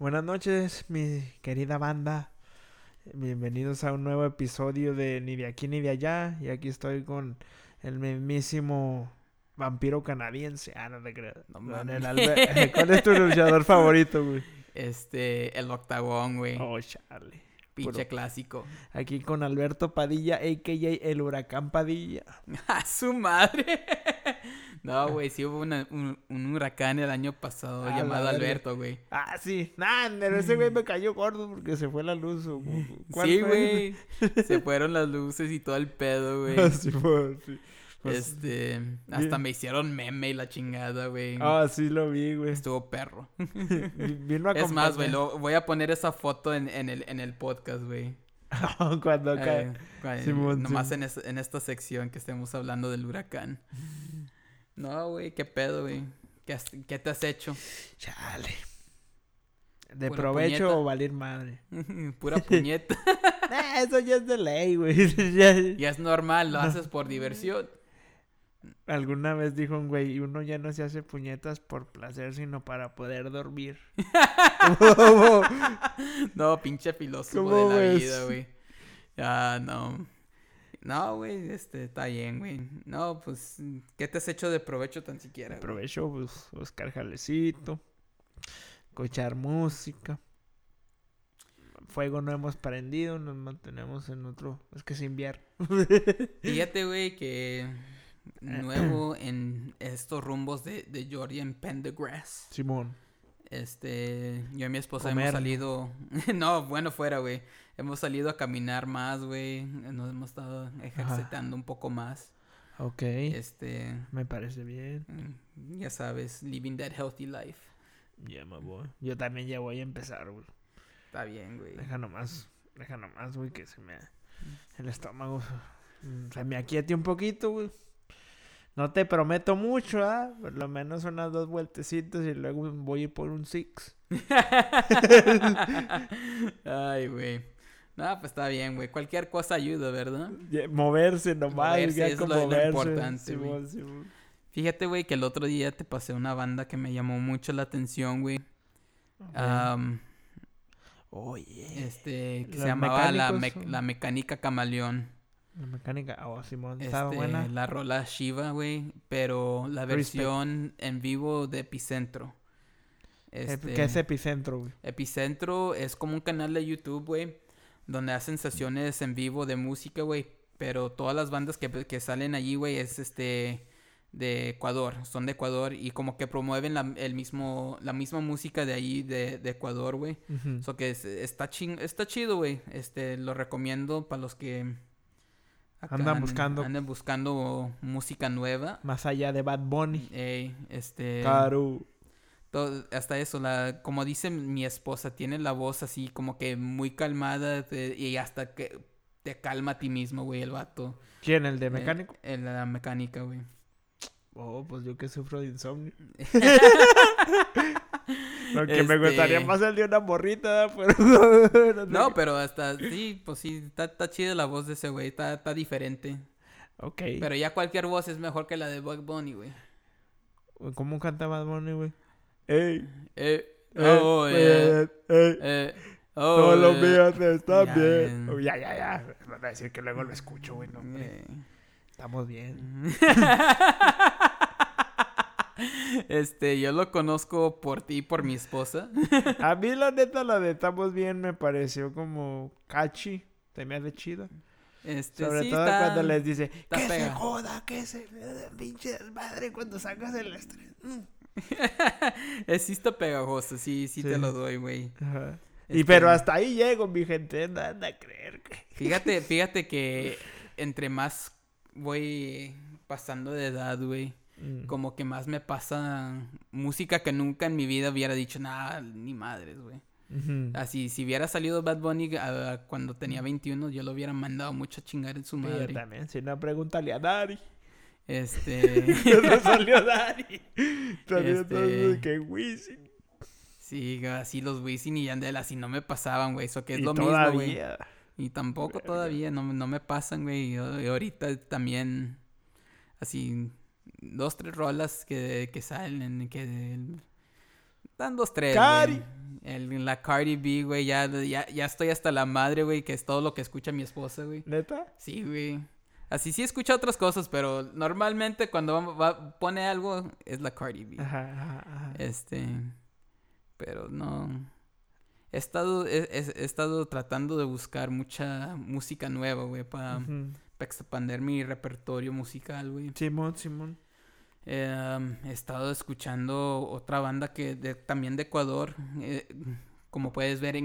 Buenas noches, mi querida banda. Bienvenidos a un nuevo episodio de Ni de aquí ni de allá. Y aquí estoy con el mismísimo vampiro canadiense. Ah, no te creo. No el Albe- ¿Cuál es tu luchador favorito, güey? Este, el octagón, güey. Oh, Charlie. Pinche clásico. Aquí con Alberto Padilla, a.k.a. el huracán Padilla. ¡A su madre! No, güey, sí hubo una- un, un huracán el año pasado A la llamado. Alberto, güey. Ah, sí. Nah, pero ese güey me cayó gordo porque se fue la luz. o- ¿cuál Sí, güey. Se fueron las luces y todo el pedo, güey. Ah, sí, fue, sí. Pues- Este, hasta bien. me hicieron meme y la chingada, güey. Ah, sí lo vi, güey. Estuvo perro. Vi- Vino a Es más, güey, voy a poner esa foto en, en el, en el podcast, güey. Cuando cae. Eh, Simón, nomás Simón. en, es- en esta sección que estemos hablando del huracán. No, güey, qué pedo, güey. ¿Qué, has- qué te has hecho? Chale. ¿De Pura provecho puñeta. o valer madre? Pura puñeta. Nah, eso ya es de ley, güey. Ya- y es normal, lo haces por diversión. Alguna vez dijo un güey, uno ya no se hace puñetas por placer, sino para poder dormir. ¿Cómo? No, pinche filósofo ¿Cómo de la ves? vida, güey. Ya, no. No, güey, este, está bien, güey. No, pues, ¿qué te has hecho de provecho tan siquiera, güey? Provecho, pues, buscar jalecito, escuchar música. Fuego no hemos prendido, nos mantenemos en otro... Es que es invierno. Fíjate, güey, que nuevo en estos rumbos de, de en Pendergrass. Simón. Este, yo y mi esposa Comer. hemos salido, no, bueno, fuera, güey. Hemos salido a caminar más, güey. Nos hemos estado ejercitando un poco más. Ok. Este, Me parece bien. mm, ya sabes, living that healthy life. Ya me voy. Yo también ya voy a empezar, güey. Está bien, güey. Deja nomás, deja nomás, güey, que se me... El estómago mm, se me aquiete un poquito, güey. No te prometo mucho, ¿ah? Por lo menos unas dos vueltecitas y luego voy a ir por un six. Ay, güey. No, pues está bien, güey. Cualquier cosa ayuda, ¿verdad? Moverse nomás, Moverse ya es con lo- lo moverse. importante, güey. Fíjate, güey, que el otro día te pasé una banda que me llamó mucho la atención, güey. Am, Oye. este, que ¿Los se llamaba la, Me- la Mecánica Camaleón. La mecánica, oh, Simón, estaba Este, buena. la rola Shiva, güey, pero la Respect. versión en vivo de Epicentro. Este, ¿Qué es epicentro, güey? Epicentro es como un canal de YouTube, güey, donde hacen sesiones en vivo de música, güey, pero todas las bandas que, que salen allí, güey, es este de Ecuador, son de Ecuador y como que promueven la, el mismo, la misma música de ahí de, de Ecuador, güey. Ujú. Eso que es- está, ching, está chido, güey. Este, lo recomiendo para los que acá Andan buscando. anden buscando música nueva. Más allá de Bad Bunny. Ey, este, Caro. todo- hasta eso, la, como dice mi esposa, tiene la voz así como que muy calmada y hasta que te calma a ti mismo, güey, el vato. ¿Quién? ¿El de mecánico? el- la mecánica, güey. Oh, pues yo que sufro de insomnio. Porque me gustaría Este- más el de una morrita, pero... No, sé. pero hasta, sí, pues sí, está, está chida la voz de ese güey, está, está diferente. Ok. Pero ya cualquier voz es mejor que la de Bug Bunny, güey. ¿Cómo canta Bad Bunny, güey? Ey, Eh, eh, oh, eh, eh, ey, eh, oh, Todos los eh, míos están ya, bien. ya. Oh, Ya, ya, ya. Van a decir que luego lo escucho, güey. No, hombre. eh. Estamos bien. Este, yo lo conozco por ti y por mi esposa. A mí, la neta, la de Estamos bien me pareció como catchy. Se me hace chido. Este, Sobre sí, todo está- cuando les dice que se joda, que se pinche desmadre cuando sacas el estrés. Mm. Sí está pegajoso, sí, sí, te lo doy, güey. Ajá. Y Este, pero hasta ahí llego, mi gente. No anda a creer que. Fíjate, fíjate que entre más voy pasando de edad, güey, Mm. como que más me pasa música que nunca en mi vida hubiera dicho, nada, ni madres, güey. Así, si hubiera salido Bad Bunny cuando tenía 21, yo lo hubiera mandado mucho a chingar en su Sí, yo madre. también. Si no, pregúntale a Dari. Este, no salió Dari. Salió Este- que Wisin. sí, así los Wisin y Yandel así no me pasaban, güey, eso que es Y lo mismo, güey. Y tampoco Verga. todavía, no, no me pasan, güey. Y ahorita también, así, dos, tres rolas que, que salen, que... Dan dos, tres, Cari. El, la Cardi B, güey, ya, ya, ya estoy hasta la madre, güey, que es todo lo que escucha mi esposa, güey. ¿Neta? Sí, güey. Así sí escucha otras cosas, pero normalmente cuando va, pone algo es la Cardi B. Ajá, ajá, ajá. Este. Pero no. He estado, he, he- estado tratando de buscar mucha música nueva, güey, para Ujú. expandir mi repertorio musical, güey. Simón, Simón. Eh, um, he estado escuchando otra banda que de- también de Ecuador. eh, como puedes ver,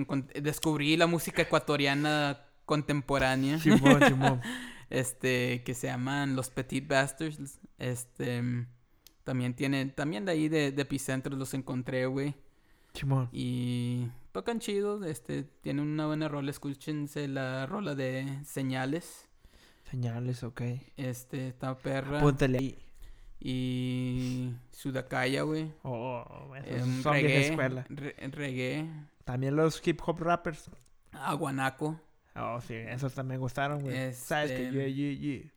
descubrí la música ecuatoriana contemporánea. Simón, Simón. este, que se llaman Los Petit Bastards. Este, también tienen, también de ahí de, de Epicentro los encontré, güey. Simón. Y tocan chido, este, tienen una buena rola, escúchense la rola de Señales. Señales, ok. Este, está perra. Apúntale ahí. Y Sudakaya, güey. Oh, esos Eh, son reggae, escuela. re- reggae. También los hip hop rappers. Aguanaco. Oh, sí, esos también gustaron, güey. Sabes que Este- yeah, yeah, yeah.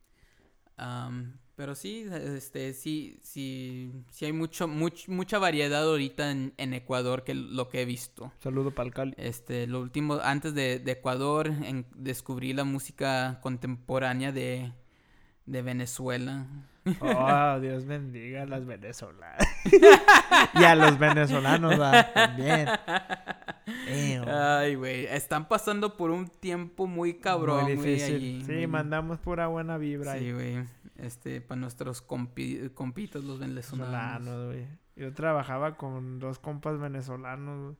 Am, pero sí, este, sí, sí, sí hay mucho, much- mucha variedad ahorita en, en Ecuador que lo que he visto. Saludo para el Cali. Este, lo último, antes de, de Ecuador, en- descubrí la música contemporánea de, de Venezuela. Oh, Dios bendiga a las venezolanas. y a los venezolanos también. Damn. Ay, güey, están pasando por un tiempo muy cabrón, Muy difícil. sí, mandamos pura buena vibra Sí, güey, este, para nuestros compi- compitos los venezolanos. Yo trabajaba con dos compas venezolanos, güey,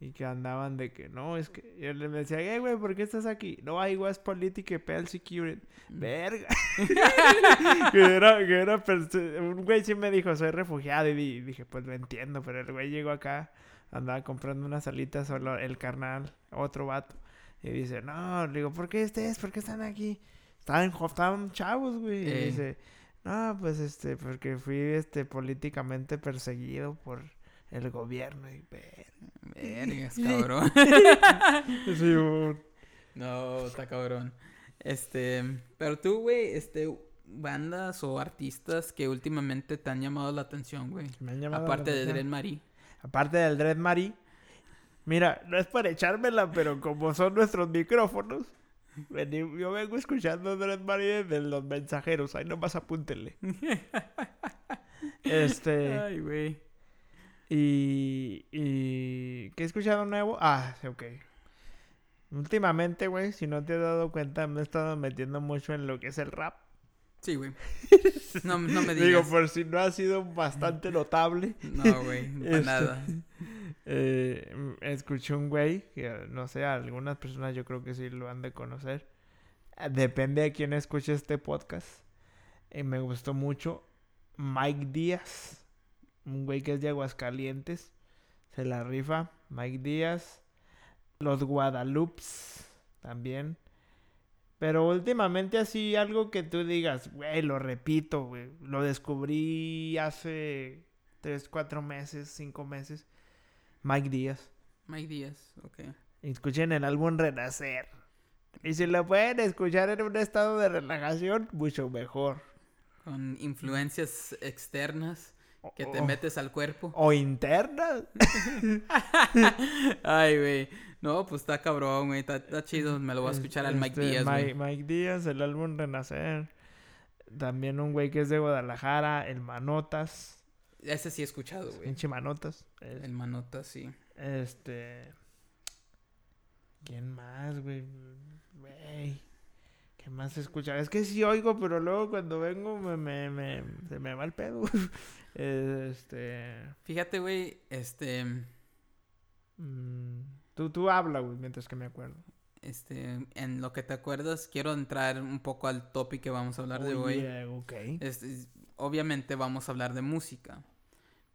Y que andaban de que, no, es que... Yo les decía, hey, güey, ¿por qué estás aquí? No, I was politics y PL security. Mm. Verga. que era, que era... perse- Un güey sí me dijo, soy refugiado. Y di- dije, pues lo entiendo. Pero el güey llegó acá, andaba comprando unas alitas solo el carnal, otro vato. Y dice, no, le digo, ¿por qué ustedes? ¿Por qué están aquí? Estaban, estaban chavos, güey. Y dice, no, pues este, porque fui este políticamente perseguido por el gobierno. Y verga. Vergas, cabrón. Sí, un- No, está cabrón. Este, pero tú, güey, este, bandas o artistas que últimamente te han llamado la atención, güey. me han llamado la Aparte de atención. Dred Marie. Aparte del Dread Mari. Mira, no es para echármela, pero como son nuestros micrófonos, vení- yo vengo escuchando Dread Mari desde los mensajeros. Ahí nomás apúntenle. Este. Ay, güey. Y. y ¿Qué he escuchado nuevo? Ah, ok. Últimamente, güey, si no te has dado cuenta, me he estado metiendo mucho en lo que es el rap. Sí, güey. No, no me Digo, digas. por si no ha sido bastante notable. No, güey, para Este, nada. Eh, mm, escuché un güey que eh, no sé, algunas personas yo creo que sí lo han de conocer. Eh, Depende de quién escuche este podcast. Y me gustó mucho Mike Díaz, un güey que es de Aguascalientes. Se la rifa. Mike Díaz. Los Guadalupes también. Pero últimamente así algo que tú digas, güey, lo repito, güey. Lo descubrí hace 3, 4 meses, 5 meses. Mike Díaz. Mike Díaz, ok. Escuchen el álbum Renacer. Y si lo pueden escuchar en un estado de relajación, mucho mejor. Con influencias externas que te o- metes al cuerpo. o internas. Ay, güey. No, pues está cabrón, güey. Está, está chido. Me lo voy a escuchar al Mike Este, Díaz, Mike, güey. Mike Díaz, el álbum Renacer. También un güey que es de Guadalajara, el Manotas. Ese sí he escuchado, güey. Pinche Manotas. Es- El manota, sí. Este. ¿Quién más, güey? Güey. ¿Qué más se escucha? Es que sí oigo, pero luego cuando vengo me, me, me- se me va el pedo. este. Fíjate, güey, este, mm, tú, tú habla, güey, mientras que me acuerdo. este, en lo que te acuerdas, quiero entrar un poco al topic que vamos a hablar de hoy. yeah, ok. Este, es- obviamente vamos a hablar de música,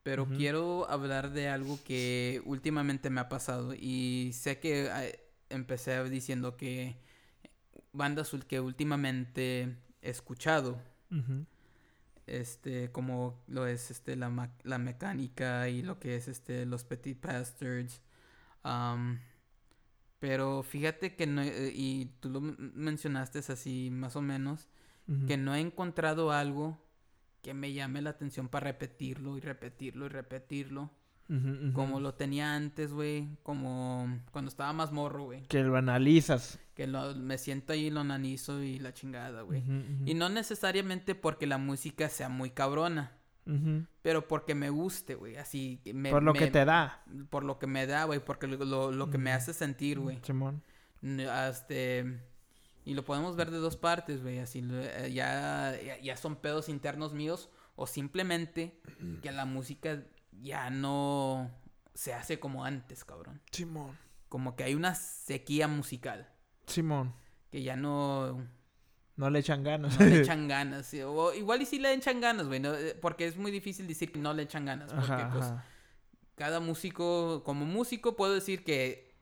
pero quiero hablar de algo que últimamente me ha pasado y sé que eh, empecé diciendo que bandas que últimamente he escuchado, este, como lo es este la, la mecánica y lo que es este los Petit Bastards. am, pero fíjate que no, he- y tú lo men- mencionaste así más o menos, que no he encontrado algo que me llame la atención para repetirlo y repetirlo y repetirlo. Como lo tenía antes, güey, como cuando estaba más morro, güey. Que lo analizas. Que lo, me siento ahí, lo analizo y la chingada, güey. Y no necesariamente porque la música sea muy cabrona, pero porque me guste, güey. Así, que me, Por lo que te da. Por lo que me da, güey, porque lo, lo- lo que me hace sentir, güey. Simón. Este, y lo podemos ver de dos partes, güey. Así, eh, ya, ya, ya son pedos internos míos o simplemente que la música ya no se hace como antes, cabrón. Simón. Como que hay una sequía musical Simón. que ya no, No le echan ganas. no le echan ganas. sí, O igual y sí le echan ganas, güey. no, eh, porque es muy difícil decir que no le echan ganas. Porque Ajá, pues ajá. cada músico, como músico puedo decir que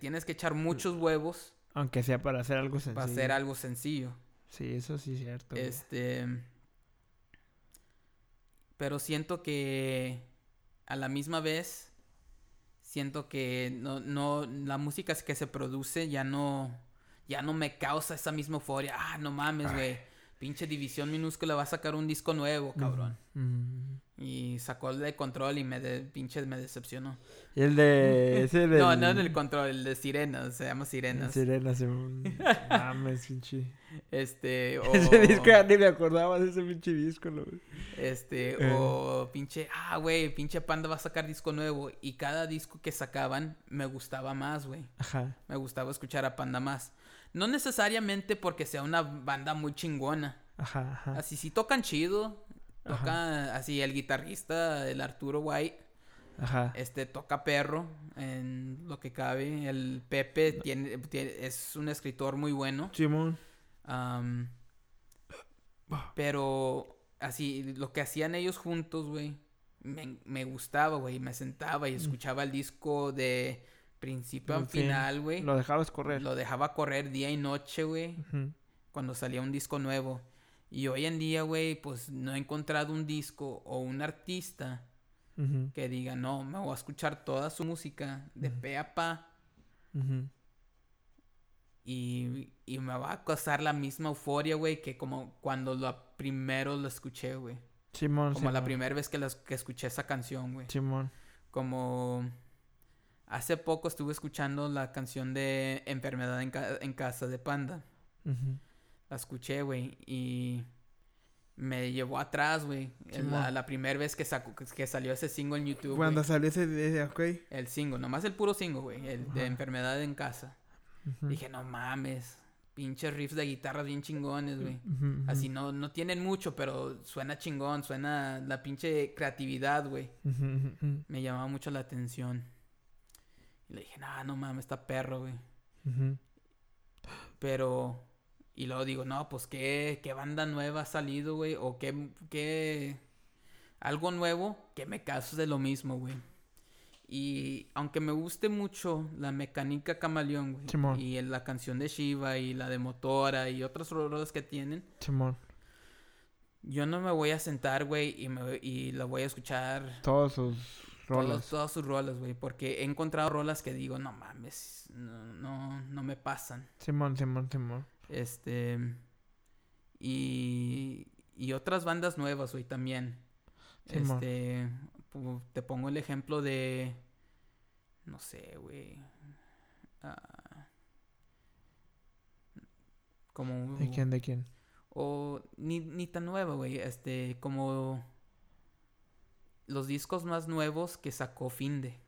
tienes que echar muchos huevos Aunque sea para hacer algo sencillo. para hacer algo sencillo. Sí, eso sí es cierto. güey. Este. Pero siento que a la misma vez siento que no, no, la música que se produce ya no, ya no me causa esa misma euforia. Ah, no mames, güey. Pinche División Minúscula va a sacar un disco nuevo, cabrón. Mm. Y sacó el de control y me de, pinche me decepcionó. Y el de. Ese del... No, no en el control, el de Sirenas, se llama Sirenas. Sirena, Simón. Mames, pinche. Este, o... Ese disco ya ni me acordaba de ese pinche disco, lo- Este, Eh. o pinche, ah, güey, pinche Panda va a sacar disco nuevo. Y cada disco que sacaban me gustaba más, güey. Ajá. Me gustaba escuchar a Panda más. No necesariamente porque sea una banda muy chingona. Ajá, ajá. Así sí tocan chido. Toca así el guitarrista, el Arturo White, Ajá. este toca perro en lo que cabe. El Pepe tiene, tiene- es un escritor muy bueno. Simón. Am, pero así, lo que hacían ellos juntos, güey, me, me gustaba, güey. Me sentaba y escuchaba el disco de principio a final, güey. Lo dejabas correr. Lo dejaba correr día y noche, güey, cuando salía un disco nuevo. Y hoy en día, güey, pues no he encontrado un disco o un artista que diga, no, me voy a escuchar toda su música de pe a pa y, y me va a causar la misma euforia, güey, que como cuando lo primero lo escuché, güey. Simón. Como la primera vez que, las- que escuché esa canción, güey. Simón. Como hace poco estuve escuchando la canción de Enfermedad en, Ca- en Casa de Panda. La escuché, güey, y me llevó atrás, güey. La, primera vez que, sacó, que salió ese single en YouTube. Cuando salió ese ok. El single, nomás el puro single, güey. El de. Enfermedad en Casa. Dije, no mames. Pinches riffs de guitarras bien chingones, güey. Así no, no tienen mucho, pero suena chingón, suena la pinche creatividad, güey. Me llamaba mucho la atención. Y le dije, no, no mames, está perro, güey. Pero, y luego digo, no, pues qué, qué banda nueva ha salido, güey. O qué, qué, algo nuevo que me cause de lo mismo, güey. Y aunque me guste mucho la mecánica camaleón, güey. Simón. Y la canción de Shiva y la de Motora y otras rolas que tienen. Simón. Yo no me voy a sentar, güey, y, me, y la voy a escuchar Todos sus rolas. todas sus rolas, güey. Porque he encontrado rolas que digo, no mames, no, no, no me pasan. Simón, Simón, Simón. Este. Y. Y otras bandas nuevas, güey, también. Este. Te pongo el ejemplo de. No sé, güey. ah, como. ¿De quién? ¿De quién? O ni, ni tan nueva, güey. Este, como los discos más nuevos que sacó Finde.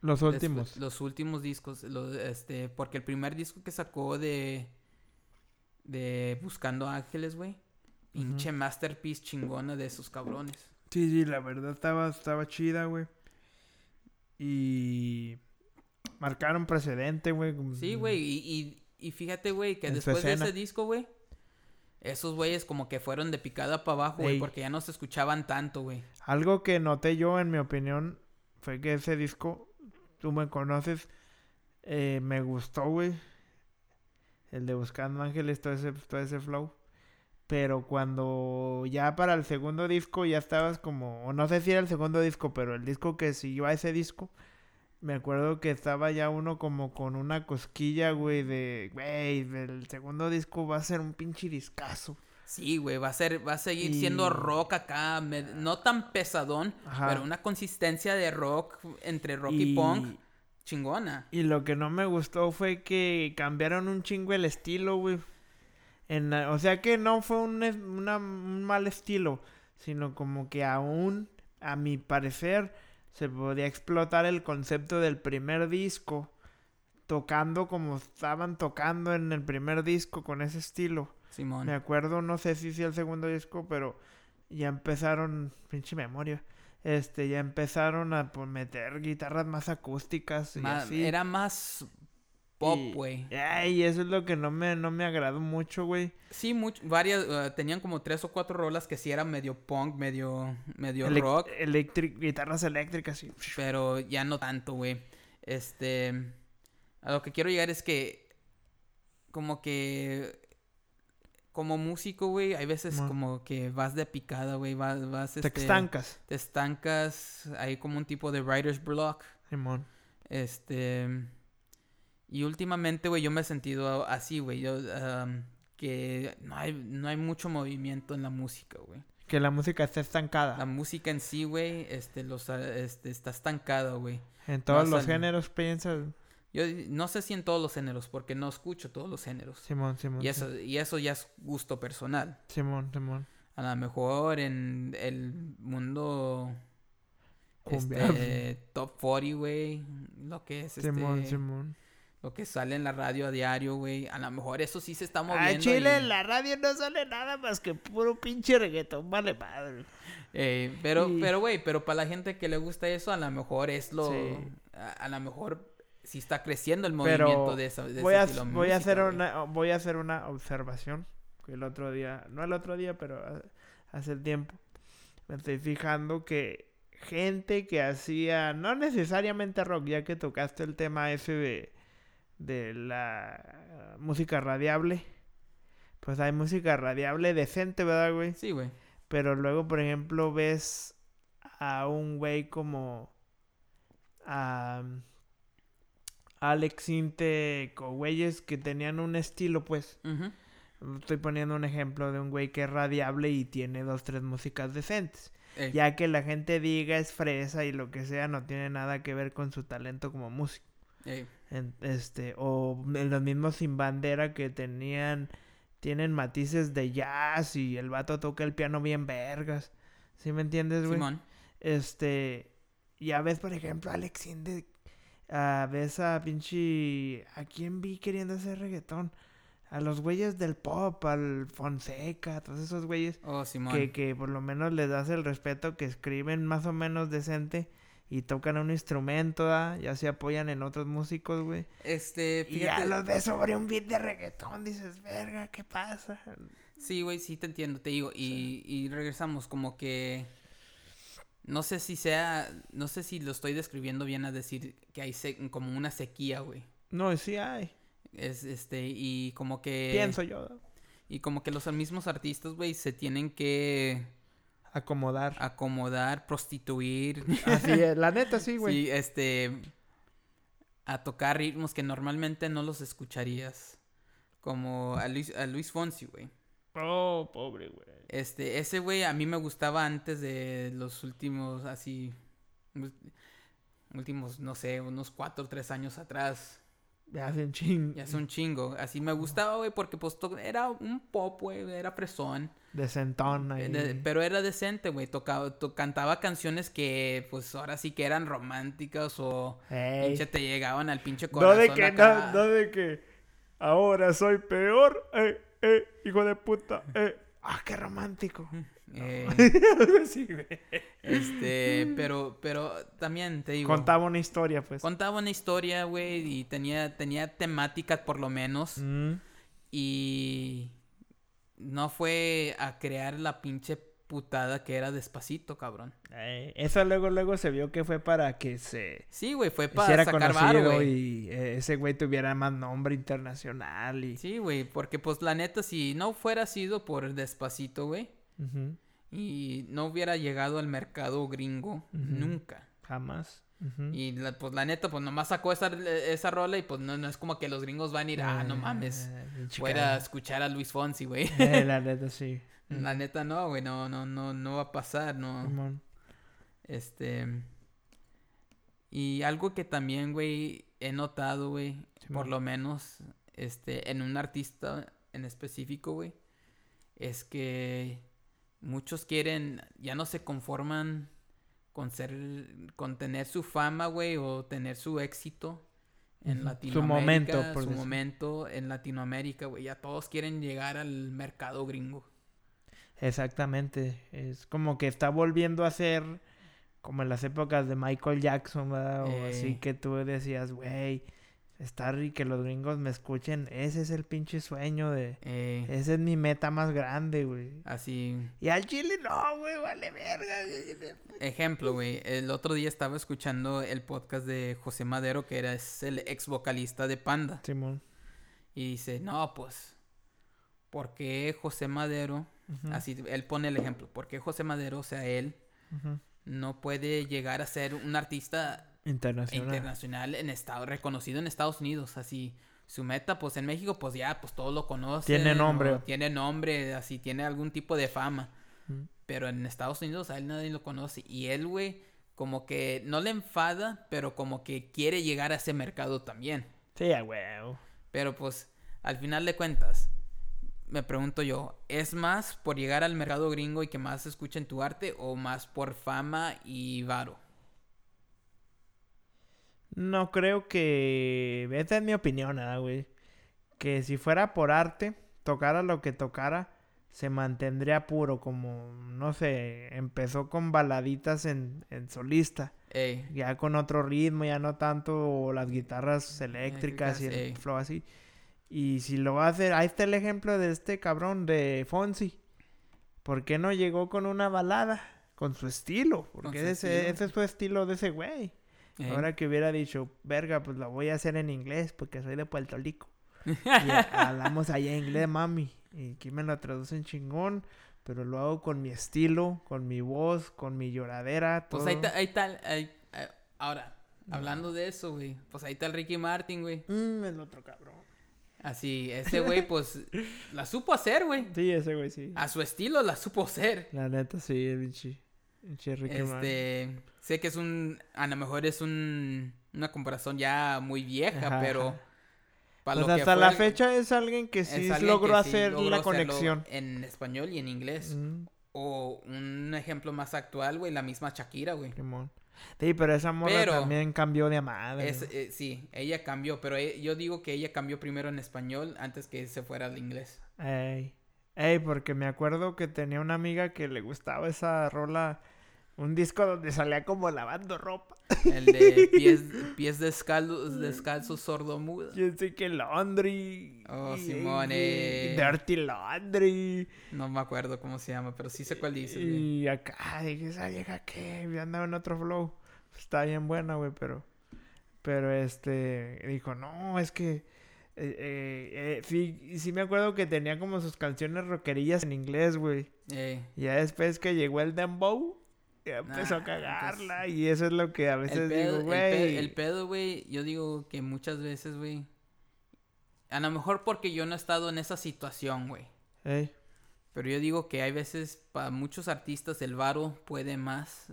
Los Después- últimos. los últimos discos. los, este, porque el primer disco que sacó de. De Buscando Ángeles, güey. Pinche masterpiece chingona de esos cabrones. Sí, sí, la verdad estaba, estaba chida, güey. Y marcaron precedente, güey. Sí, güey. Y, y, y fíjate, güey, que En después de ese disco, güey. Esos güeyes como que fueron de picada para abajo, güey. Ey. Porque ya no se escuchaban tanto, güey. Algo que noté yo, en mi opinión, fue que ese disco, tú me conoces, eh, me gustó, güey. El de Buscando Ángeles, todo ese, todo ese flow. Pero cuando ya para el segundo disco ya estabas como, o no sé si era el segundo disco, pero el disco que siguió a ese disco, me acuerdo que estaba ya uno como con una cosquilla, güey, de, güey, el segundo disco va a ser un pinche discazo. Sí, güey, va a ser, va a seguir siendo Y- rock acá, me- no tan pesadón, Ajá. pero una consistencia de rock entre rock y, punk chingona. Y lo que no me gustó fue que cambiaron un chingo el estilo, güey. En la- o sea que no fue un, es- una- un mal estilo, sino como que aún, a mi parecer, se podía explotar el concepto del primer disco, tocando como estaban tocando en el primer disco con ese estilo. Simón. Me acuerdo, no sé si sí el segundo disco, pero ya empezaron, pinche memoria, este, ya empezaron a pues, meter guitarras más acústicas y así. Era más pop, Y- güey. Ay, eso es lo que no me, no me agradó mucho, güey. Sí, much- varias, eh, tenían como tres o cuatro rolas que sí eran medio punk, medio, medio Elec- rock, electric- guitarras eléctricas y... pero ya no tanto, güey. Este, a lo que quiero llegar es que, como que, como músico, güey, hay veces como que vas de picada, güey, vas, vas, Te este, estancas, te estancas, hay como un tipo de writer's block, Simón. este, y últimamente, güey, yo me he sentido así, güey, yo, que no hay, no hay mucho movimiento en la música, güey. Que la música está estancada. La música en sí, güey, este, los, este, está estancada, güey. En todos no los géneros piensas. Yo no sé si en todos los géneros, porque no escucho todos los géneros. Simón, Simón. Y eso, y eso ya es gusto personal. Simón, Simón. A lo mejor en el mundo este, top 40, güey, lo que es Simón, este, Simón. lo que sale en la radio a diario, güey, a lo mejor eso sí se está A moviendo. Chile y- en la radio no sale nada más que puro pinche reggaetón, vale madre. Eh, pero, pero, güey, pero para la gente que le gusta eso, a lo mejor es lo... Sí. A, a lo mejor sí está creciendo el Pero movimiento de esa de voy ese a, estilo voy a hacer güey. una voy a hacer una observación que el otro día no el otro día pero ha- hace tiempo me estoy fijando que gente que hacía no necesariamente rock ya que tocaste el tema ese de de la música radiable pues hay música radiable decente verdad güey Sí, güey. pero luego, por ejemplo, ves a un güey como Alex Inte o güeyes que tenían un estilo, pues. Estoy poniendo un ejemplo de un güey que es radiable y tiene dos, tres músicas decentes. Ey, Ya que la gente diga es fresa y lo que sea, no tiene nada que ver con su talento como músico. En- este, o los mismos sin bandera que tenían, tienen matices de jazz y el vato toca el piano bien vergas. ¿Sí me entiendes, güey? Simón. Este, ya ves, por ejemplo, Alex Inde, ah, ves a pinche, ¿a quién vi queriendo hacer reggaetón? A los güeyes del pop, al Fonseca, todos esos güeyes Oh, Simón. que, que por lo menos les das el respeto, que escriben más o menos decente y tocan un instrumento, ¿da? ya se apoyan en otros músicos, güey. Este, Y ya fíjate. los ves sobre un beat de reggaetón, dices, verga, ¿qué pasa? Sí, güey, sí te entiendo, te digo. Y, y regresamos como que... No sé si sea... No sé si lo estoy describiendo bien a decir que hay se- como una sequía, güey. No, sí hay, Es este, y como que... pienso yo. Y como que los mismos artistas, güey, se tienen que acomodar. acomodar, prostituir. Así es, la neta sí, güey. sí, este. A tocar ritmos que normalmente no los escucharías. Como a Luis, a Luis Fonsi, güey. Oh, pobre, güey. Este, ese güey a mí me gustaba antes de los últimos, así. Últimos, no sé, unos cuatro o tres años atrás. Ya hace un ching. Ya es un chingo. Así me gustaba, güey, porque pues era un pop, güey, era fresón. De sentón ahí. Eh, de- pero era decente, güey. Tocaba, to- cantaba canciones que, pues, ahora sí que eran románticas o pinche te llegaban al pinche No corazón. de que, acá. no, no de que ahora soy peor, eh, eh, hijo de puta, eh. Ah, qué romántico. Eh, sí, güey. este, pero, pero también te digo. Contaba una historia, pues. Contaba una historia, güey, y tenía, tenía temática por lo menos. Mm. Y no fue a crear la pinche putada que era despacito, cabrón. Eh, eso luego, luego se vio que fue para que se Sí, güey, fue para sacar varo, güey. y eh, ese güey tuviera más nombre internacional y... Sí, güey, porque pues la neta, si no fuera sido por despacito, güey, y no hubiera llegado al mercado gringo, nunca. Jamás. Y la- pues la neta, pues nomás sacó esa, esa rola y pues no, no es como que los gringos van a ir, ah, no mames. Eh, pinche Voy a escuchar a Luis Fonsi, güey. Eh, la neta, sí. La neta no, güey, no, no, no, no va a pasar, no. Simón. Este. Y algo que también, güey, he notado, güey, por lo menos, este, en un artista en específico, güey, es que muchos quieren, ya no se conforman con ser, con tener su fama, güey, o tener su éxito en Ujú. Su Latinoamérica. momento, por su decir. momento en Latinoamérica, güey. Ya todos quieren llegar al mercado gringo. Exactamente. Es como que está volviendo a ser como en las épocas de Michael Jackson, ¿verdad? O así Eh. que tú decías, güey, estar y que los gringos me escuchen, ese es el pinche sueño de... Eh, Esa es mi meta más grande, güey. así, Y al chile no, güey, vale verga. güey. Ejemplo, güey. El otro día estaba escuchando el podcast de José Madero, que era es el ex vocalista de Panda. Simón. Y dice, no, pues, ¿por qué José Madero? Así, él pone el ejemplo. ¿Por qué José Madero, o sea, él, no puede llegar a ser un artista Internacional. internacional en estado, reconocido en Estados Unidos? Así, su meta, pues, en México, pues, ya, pues, todos lo conocen. Tiene nombre. Tiene nombre, así, tiene algún tipo de fama. Pero en Estados Unidos a él nadie lo conoce. Y él, güey, como que no le enfada, pero como que quiere llegar a ese mercado también. Sí, a huevo. Pero pues, al final de cuentas, me pregunto yo, ¿es más por llegar al mercado gringo y que más escuchen tu arte o más por fama y varo? No creo que. Esta es mi opinión, ¿verdad, güey? Que si fuera por arte, tocara lo que tocara, se mantendría puro. Como, no sé, empezó con baladitas en, en solista. Ey, Ya con otro ritmo, ya no tanto las guitarras eléctricas y el ey. flow así. Y si lo va a hacer, ahí está el ejemplo de este cabrón de Fonsi. ¿Por qué no llegó con una balada? Con su estilo. Porque ese, estilo. ese es su estilo de ese güey. ey. Ahora que hubiera dicho, verga, pues la voy a hacer en inglés porque soy de Puerto Rico. Y hablamos allá inglés, mami. Y aquí me lo traducen chingón, pero lo hago con mi estilo, con mi voz, con mi lloradera, todo. Pues ahí está, ahí está, ahí- eh, ahora, hablando de eso, güey, pues ahí está el Ricky Martin, güey. Mm, el otro cabrón. Así, ese güey, pues, la supo hacer, güey. Sí, ese güey sí. A su estilo la supo hacer. La neta sí, el pinche. Este, sé que es un, a lo mejor es un, una comparación ya muy vieja, Ajá, pero ajá. para Pues lo que hasta la el- fecha es alguien que sí alguien logró que sí hacer logró la conexión. en español y en inglés. Mm, O un ejemplo más actual, güey, la misma Shakira, güey. Sí, pero esa morra Pero- también cambió de madre. Eh, sí, ella cambió, pero e- yo digo que ella cambió primero en español antes que se fuera al inglés. Ey. Ey, porque me acuerdo que tenía una amiga que le gustaba esa rola. Un disco donde salía como lavando ropa. El de pies, pies descalzos, descalzos sordomudos. Yo sé que Laundry. Oh, eh. Dirty Laundry. No me acuerdo cómo se llama, pero sí sé cuál güey. Y acá, dije, esa vieja que andaba en otro flow. Está bien buena, güey, pero. Pero este. Dijo, no, es que. eh, eh, eh, sí, sí me acuerdo que tenía como sus canciones rockerillas en inglés, güey. Y ya después que llegó el dembow, ya empezó Nah, a cagarla. Y eso es lo que a el veces pedo, digo, güey. el pedo, güey, yo digo que muchas veces, güey. A lo mejor porque yo no he estado en esa situación, güey. Ey, Pero yo digo que hay veces para muchos artistas el varo puede más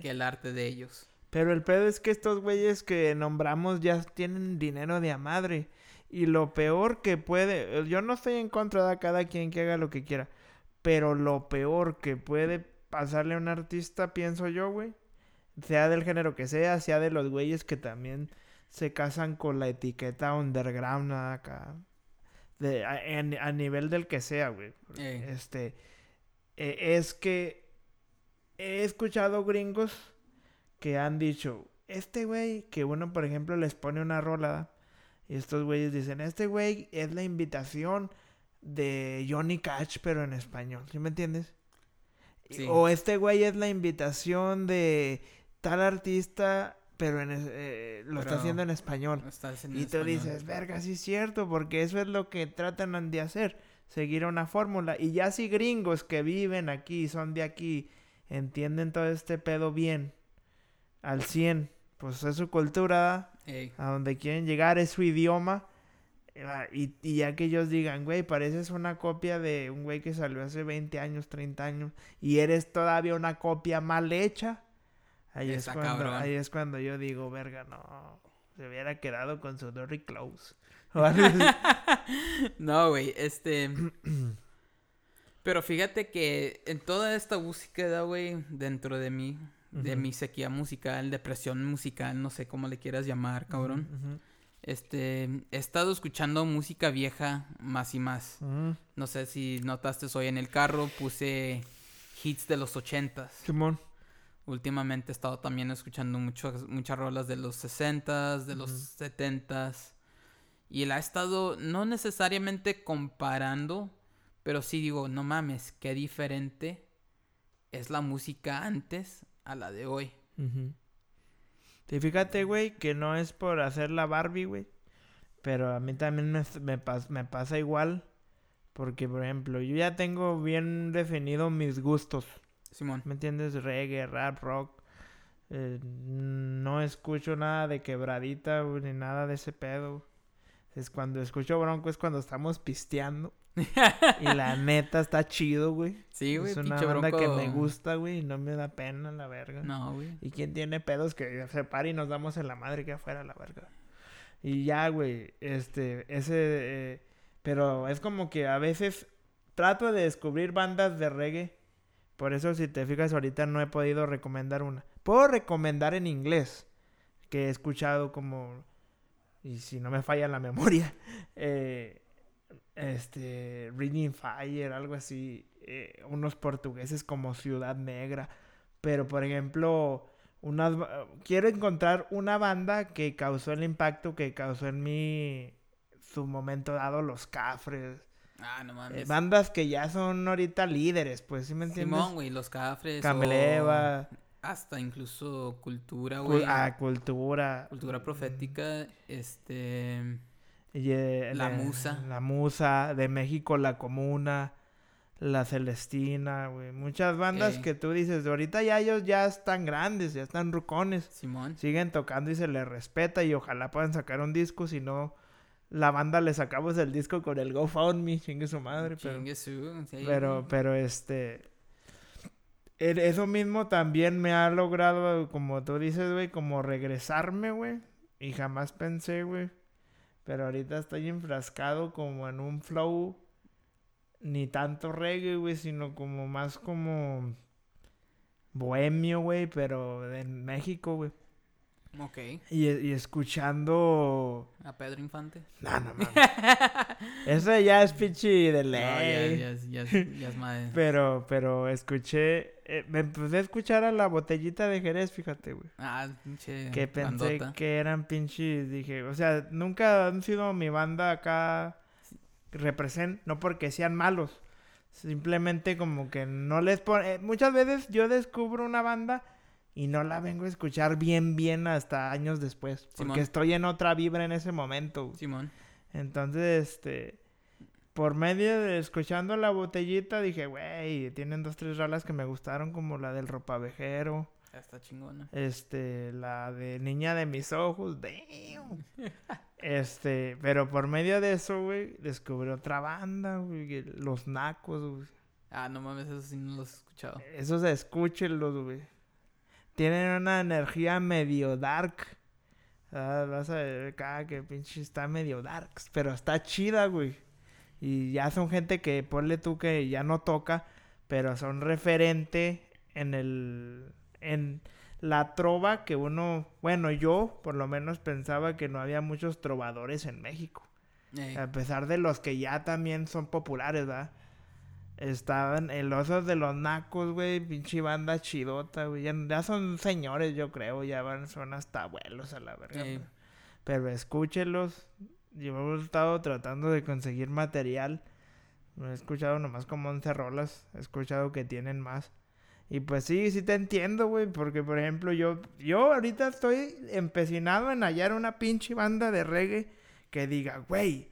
que el arte de ellos. Pero el pedo es que estos güeyes que nombramos ya tienen dinero de a madre. Y lo peor que puede, yo no estoy en contra de cada quien que haga lo que quiera, pero lo peor que puede pasarle a un artista, pienso yo, güey, sea del género que sea, sea de los güeyes que también se casan con la etiqueta underground acá, de, a, en- a nivel del que sea, güey. Este, eh, es que he escuchado gringos que han dicho, este güey, que uno por ejemplo les pone una rola y estos güeyes dicen, este güey es la invitación de Johnny Cash pero en español, ¿sí me entiendes? Sí. O este güey es la invitación de tal artista pero en, eh, lo está haciendo en español. En Y tú español. dices, verga, sí es cierto, porque eso es lo que tratan de hacer, seguir una fórmula. Y ya si gringos que viven aquí, son de aquí, entienden todo este pedo bien, al 100, pues es su cultura, Ey, a donde quieren llegar, es su idioma. Ah, Y, y ya que ellos digan, güey, pareces una copia de un güey que salió hace 20 años, 30 años, y eres todavía una copia mal hecha. Ahí es, cuando, cabrón. ahí es cuando yo digo, verga, no, se hubiera quedado con su Dory Close. No, güey, este... Pero fíjate que en toda esta búsqueda, güey, dentro de mí, de mi sequía musical, depresión musical, no sé cómo le quieras llamar, cabrón. Este, he estado escuchando música vieja más y más. ujú. No sé si notaste hoy en el carro, puse hits de los ochentas. Simón. Últimamente he estado también escuchando muchos, muchas rolas de los 60s, de los. 70s. Y la he estado no necesariamente comparando, pero sí digo, no mames, qué diferente es la música antes a la de hoy. Y fíjate, güey, que no es por hacer la Barbie, güey. Pero a mí también me, me, pas- me pasa igual. Porque, por ejemplo, yo ya tengo bien definido mis gustos. Simón. ¿Me entiendes? Reggae, rap, rock. Eh, no escucho nada de quebradita, güey, ni nada de ese pedo. Es cuando escucho Bronco es cuando estamos pisteando. Y la neta está chido, güey. Sí, güey, es una banda que me gusta, güey, y no me da pena, la verga. No, güey. ¿Y quién tiene pedos que se pare y nos damos en la madre que afuera, la verga? Y ya, güey, este, ese, eh, pero es como que a veces trato de descubrir bandas de reggae. Por eso, si te fijas, ahorita no he podido recomendar una. Puedo recomendar en inglés, que he escuchado como, y si no me falla la memoria, eh, este, Reading Fire, algo así, eh, unos portugueses como Ciudad Negra. Pero, por ejemplo, unas, quiero encontrar una banda que causó el impacto que causó en mí su momento dado los Cafres. Ah, no Eh, mames. bandas que ya son ahorita líderes, pues, ¿sí me entiendes? Simón, güey, los cafres. o Cameleva, Hasta incluso cultura, cul- güey. ah, cultura. Cultura profética, este... Eh, La de- Musa. La Musa, de México La Comuna, La Celestina, güey. Muchas bandas Ey. que tú dices, ahorita ya ellos ya están grandes, ya están rucones. Simón. Siguen tocando y se les respeta y ojalá puedan sacar un disco, si no, la banda le sacamos el disco con el GoFundMe, chingue su madre, pero... Chingue su, sí, Pero, pero este. Eso mismo también me ha logrado, como tú dices, güey, como regresarme, güey. Y jamás pensé, güey. Pero ahorita estoy enfrascado como en un flow. Ni tanto reggae, güey, sino como más como. Bohemio, güey, pero en México, güey. Ok. Y, y escuchando. A Pedro Infante. No, no mames. Eso ya es pinche de No, ya, ley. ya, ya, es- ya es madre. Pero, pero escuché, eh, me empecé a escuchar a la botellita de Jerez, fíjate, güey. Ah, pinche Que pensé bandota. que eran pinches, dije, o sea, nunca han sido mi banda acá represent, no porque sean malos, simplemente como que no les pone, eh, muchas veces yo descubro una banda y no la vengo a escuchar bien, bien hasta años después, porque Simón. estoy en otra vibra en ese momento. güey. Simón. Entonces, este, por medio de escuchando la botellita, dije, güey, tienen dos, tres rolas que me gustaron, como la del ropavejero, Está chingona. este, la de Niña de mis ojos, damn. Este, pero por medio de eso, güey, descubrí otra banda, güey, Los Nacos, güey. Ah, no mames, eso sí no lo he escuchado. Esos escúchenlos, güey. Tienen una energía medio dark. Ah, vas a ver acá que pinche está medio dark. Pero está chida, güey. Y ya son gente que ponle tú que ya no toca. Pero son referente en el. en la trova que uno. Bueno, yo por lo menos pensaba que no había muchos trovadores en México. Ey, A pesar de los que ya también son populares, ¿verdad? Estaban el osos de los nacos, güey, pinche banda chidota, güey. Ya, ya son señores, yo creo, ya van, son hasta abuelos a la verga. Pero escúchelos. Yo he estado tratando de conseguir material. No he escuchado nomás como 11 rolas. He escuchado que tienen más. Y pues sí, sí te entiendo, güey. Porque, por ejemplo, yo, yo ahorita estoy empecinado en hallar una pinche banda de reggae que diga, güey,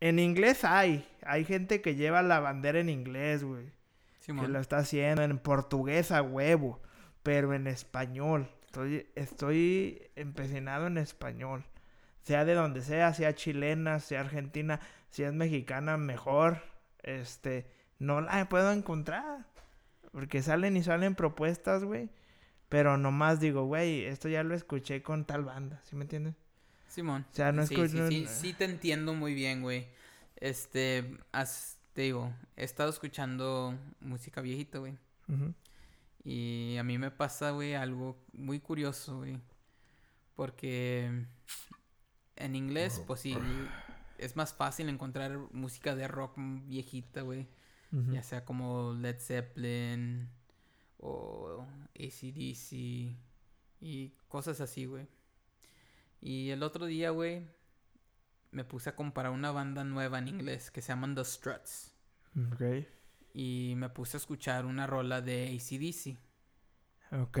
en inglés hay. Hay gente que lleva la bandera en inglés, güey. Que lo está haciendo en portugués a huevo. Pero en español. estoy, estoy empecinado en español. Sea de donde sea, sea chilena, sea argentina, sea mexicana, mejor. Este, no la puedo encontrar. Porque salen y salen propuestas, güey. Pero nomás digo, güey, esto ya lo escuché con tal banda, ¿sí me entiendes? Simón. O sea, no sí, escucho... sí, sí, sí te entiendo muy bien, güey. Este, te digo, he estado escuchando música viejita, güey. Y a mí me pasa, güey, algo muy curioso, güey. Porque en inglés, pues sí, es más fácil encontrar música de rock viejita, güey. Ya sea como Led Zeppelin o ACDC y cosas así, güey. Y el otro día, güey, me puse a comparar una banda nueva en inglés que se llaman The Struts. Ok. Y me puse a escuchar una rola de ACDC. Ok.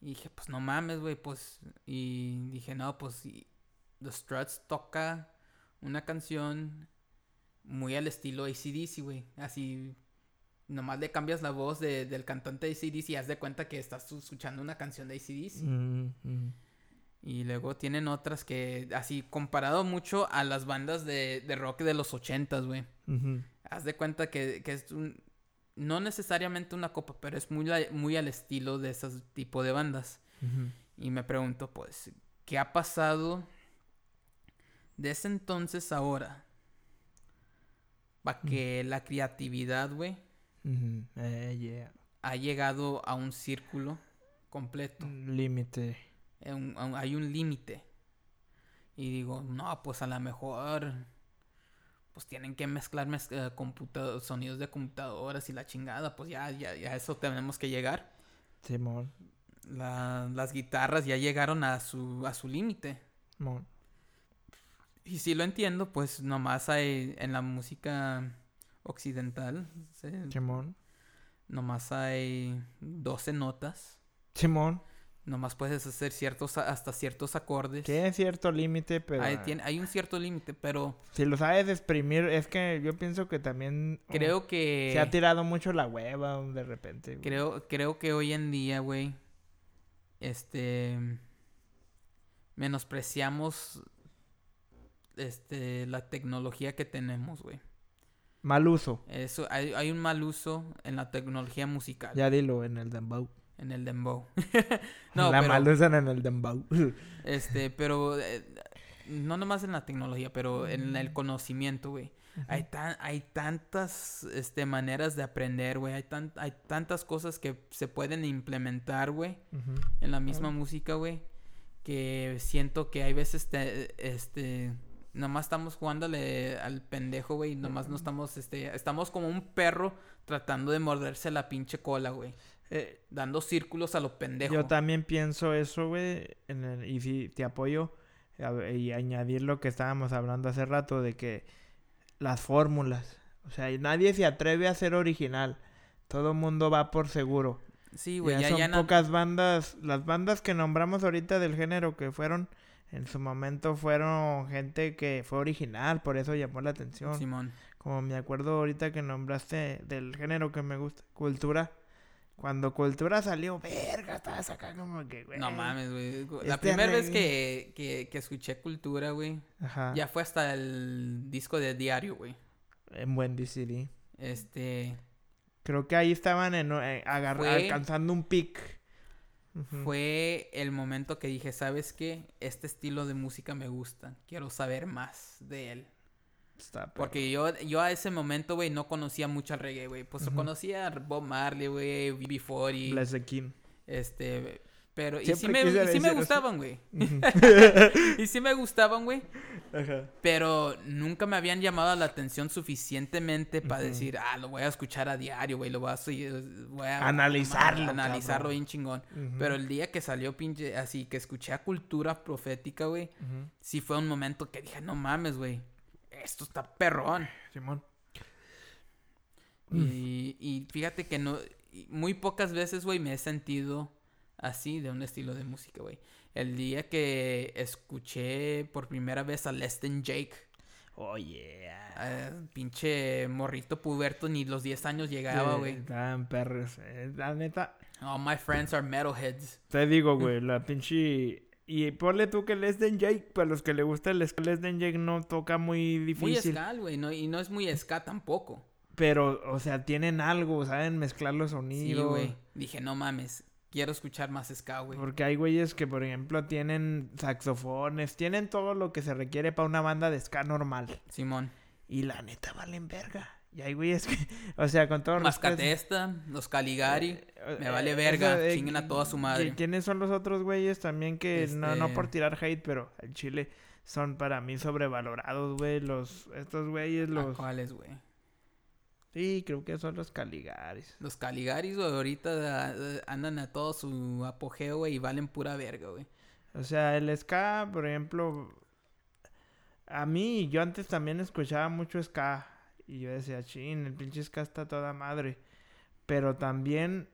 Y dije, pues no mames, güey, pues... Y dije, no, pues y The Struts toca una canción muy al estilo ACDC, güey. Así, nomás le cambias la voz de- del cantante de ACDC y haz de cuenta que estás escuchando una canción de ACDC. Mm, mm. Y luego tienen otras que, así, comparado mucho a las bandas de, de rock de los ochentas, güey. Haz de cuenta que, que es un... No necesariamente una copa, pero es muy, muy al estilo de ese tipo de bandas. Y me pregunto, pues, ¿qué ha pasado de ese entonces ahora? Para que la creatividad, güey. Eh, yeah. ha llegado a un círculo completo. Límite. Eh, hay un límite. Y digo, no, pues a lo mejor, pues tienen que mezclar mez- eh, sonidos de computadoras y la chingada, pues ya, ya, ya eso tenemos que llegar. Simón. La- las guitarras ya llegaron a su, a su límite. Simón. Y si lo entiendo, pues nomás hay en la música occidental, Simón. nomás hay 12 notas. Simón. Nomás puedes hacer ciertos, hasta ciertos acordes. Tiene cierto límite, pero... Hay, tiene- hay un cierto límite, pero Si lo sabes exprimir, es que yo pienso que también... oh, creo que... Se ha tirado mucho la hueva de repente. güey. Creo, creo que hoy en día, güey, este, menospreciamos, este, la tecnología que tenemos, güey. Mal uso. Eso, hay, hay un mal uso en la tecnología musical, Ya dilo en el dembow. En el dembow. no, la pero, mal usan en el dembow. este, pero, eh, no nomás en la tecnología, pero en el conocimiento, güey. Hay, tan, hay tantas este, maneras de aprender, güey. Hay, tan, hay tantas cosas que se pueden implementar, güey. En la misma música, güey, que siento que hay veces, te- este, nomás estamos jugándole al pendejo, güey, nomás no estamos, este, estamos como un perro tratando de morderse la pinche cola, güey, Eh, dando círculos a lo pendejo. yo también pienso eso, güey. Y si te apoyo ver, y añadir lo que estábamos hablando hace rato de que las fórmulas. O sea, nadie se atreve a ser original. Todo mundo va por seguro. sí, güey, ya, ya, son ya pocas bandas. Las bandas que nombramos ahorita del género que fueron, en su momento fueron gente que fue original, por eso llamó la atención. Simón. Como me acuerdo ahorita que nombraste del género que me gusta, Cultura. Cuando Cultura salió, verga, estabas acá como que, güey. No mames, güey. La Este primera vez que, que, que escuché cultura, güey, Ajá. ya fue hasta el disco de Diario, güey. En buen DCD. Este, Creo que ahí estaban en, eh, agar- Fue- alcanzando un pic. Fue el momento que dije, ¿sabes qué? Este estilo de música me gusta. Quiero saber más de él. Está. Porque yo, yo a ese momento, güey, no conocía mucho al reggae, güey. Pues conocía a Bob Marley, güey, BB40, y Bless the King. este... Pero, y sí me, y sí me decir gustaban, güey. Y sí me gustaban, güey. Ajá. Pero nunca me habían llamado la atención suficientemente para decir, ah, lo voy a escuchar a diario, güey. Lo voy a, seguir- voy a Analizarlo, Analizarlo cabrón. bien chingón. Pero el día que salió pinche, así que escuché a cultura profética, güey, sí fue un momento que dije, no mames, güey, esto está perrón. Simón. Y, y fíjate que no, muy pocas veces, güey, me he sentido así de un estilo de música, güey. El día que escuché por primera vez a Less Than Jake, Oh, yeah. eh, pinche morrito puberto, ni los 10 años llegaba, Sí, güey. Estaban perros. eh, La neta, All my friends are metalheads. Te digo, güey, la pinche... Y ponle tú que Lesden Jake, para los que le gusta el ska, Lesden Jake no toca muy Muy difícil. ska, güey, no, y no es muy ska tampoco. Pero, o sea, tienen algo, saben mezclar los Sí, sonidos. güey. Dije, no mames, quiero escuchar más ska, güey. Porque hay güeyes que, por ejemplo, tienen saxofones, tienen todo lo que se requiere para una banda de ska normal. Simón. Y la neta valen verga. Y hay güeyes que, o sea, con todo respeto- Mascatesta, los Caligari. Eh, me vale eh, verga, eso, eh, chinguen a toda su ¿qui- madre. ¿Quiénes son los otros güeyes también que no, no Este- por tirar hate, pero en Chile son para mí sobrevalorados, güey? Los, estos güeyes, ¿A los... ¿Cuáles, güey? Sí, creo que son los Caligaris. Los Caligaris, güey, ahorita eh, andan a todo su apogeo, güey, y valen pura verga, güey. O sea, el ska, por ejemplo, a mí, yo antes también escuchaba mucho ska. Y yo decía, chin, el pinche ska está toda madre. Pero también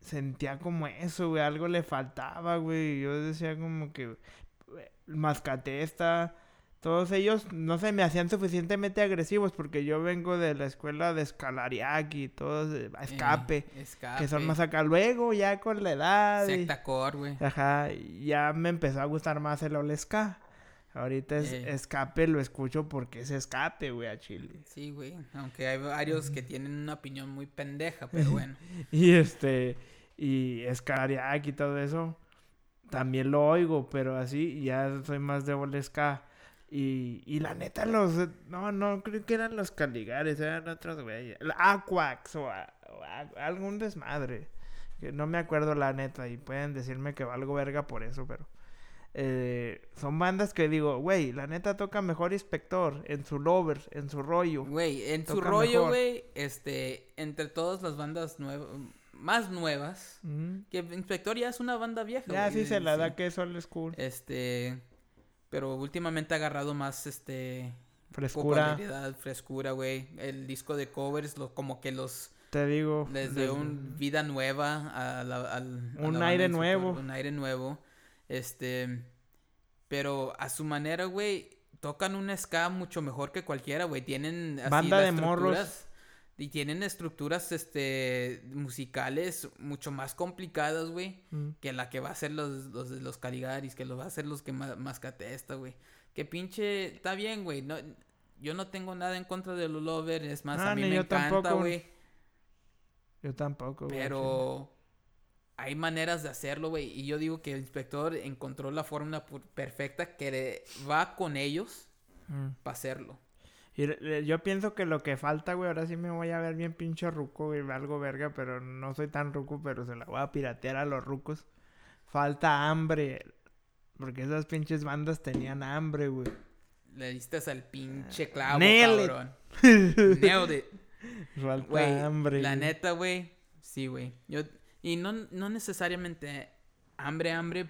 sentía como eso, güey, algo le faltaba, güey. Yo decía como que eh, Mascatesta, todos ellos no se me hacían suficientemente agresivos porque yo vengo de la escuela de Escalariaki y todos Escape, Eh, escape. que son más acá. Luego, ya con la edad. y- Secta core, güey. Ajá, ya me empezó a gustar más el All Ska. Ahorita es Eh. escape, lo escucho porque es escape, güey, a Chile. Sí, güey. Aunque hay varios que tienen una opinión muy pendeja, pero bueno. Y este, y Escariak y todo eso, también lo oigo, pero así ya soy más de Ska. Y, y la neta, los. No, no, creo que eran los Caligares, eran otros güeyes. El Aquax o, a- o a- algún desmadre. Que no me acuerdo la neta y pueden decirme que valgo verga por eso, pero. Eh, son bandas que digo, güey, la neta toca mejor Inspector en su lover, en su rollo. Güey, en su rollo, güey, este, entre todas las bandas nuevas, más nuevas, que Inspector ya es una banda vieja, Ya güey, sí se la sí. da que es old school. Este, pero últimamente ha agarrado más, este, Frescura. popularidad, frescura, güey. El disco de covers, lo, como que los, Te digo. les desde- dio un vida nueva a la, al- a Un la aire nuevo. Un aire nuevo. Este, pero a su manera, güey, tocan un ska mucho mejor que cualquiera, güey. Tienen así Banda las de morros. Y tienen estructuras, este, musicales mucho más complicadas, güey Mm. que la que va a ser los, los de los Caligaris, que lo va a hacer los que ma- Mascatesta, güey. Que pinche, está bien, güey. No, yo no tengo nada en contra de los Lover, es más, Ah, a mí ni me encanta, güey. Yo tampoco, güey. Pero hay maneras de hacerlo, güey. Y yo digo que el inspector encontró la fórmula perfecta que le- va con ellos Mm. para hacerlo. Y yo pienso que lo que falta, güey, ahora sí me voy a ver bien pinche ruco, güey, algo verga, pero no soy tan ruco, pero se la voy a piratear a los rucos. Falta hambre, porque esas pinches bandas tenían hambre, güey. Le diste al pinche clavo, Nailed it. cabrón. Nailed it. Falta hambre. la güey. neta, güey. Sí, güey. Yo y no, no necesariamente hambre, hambre,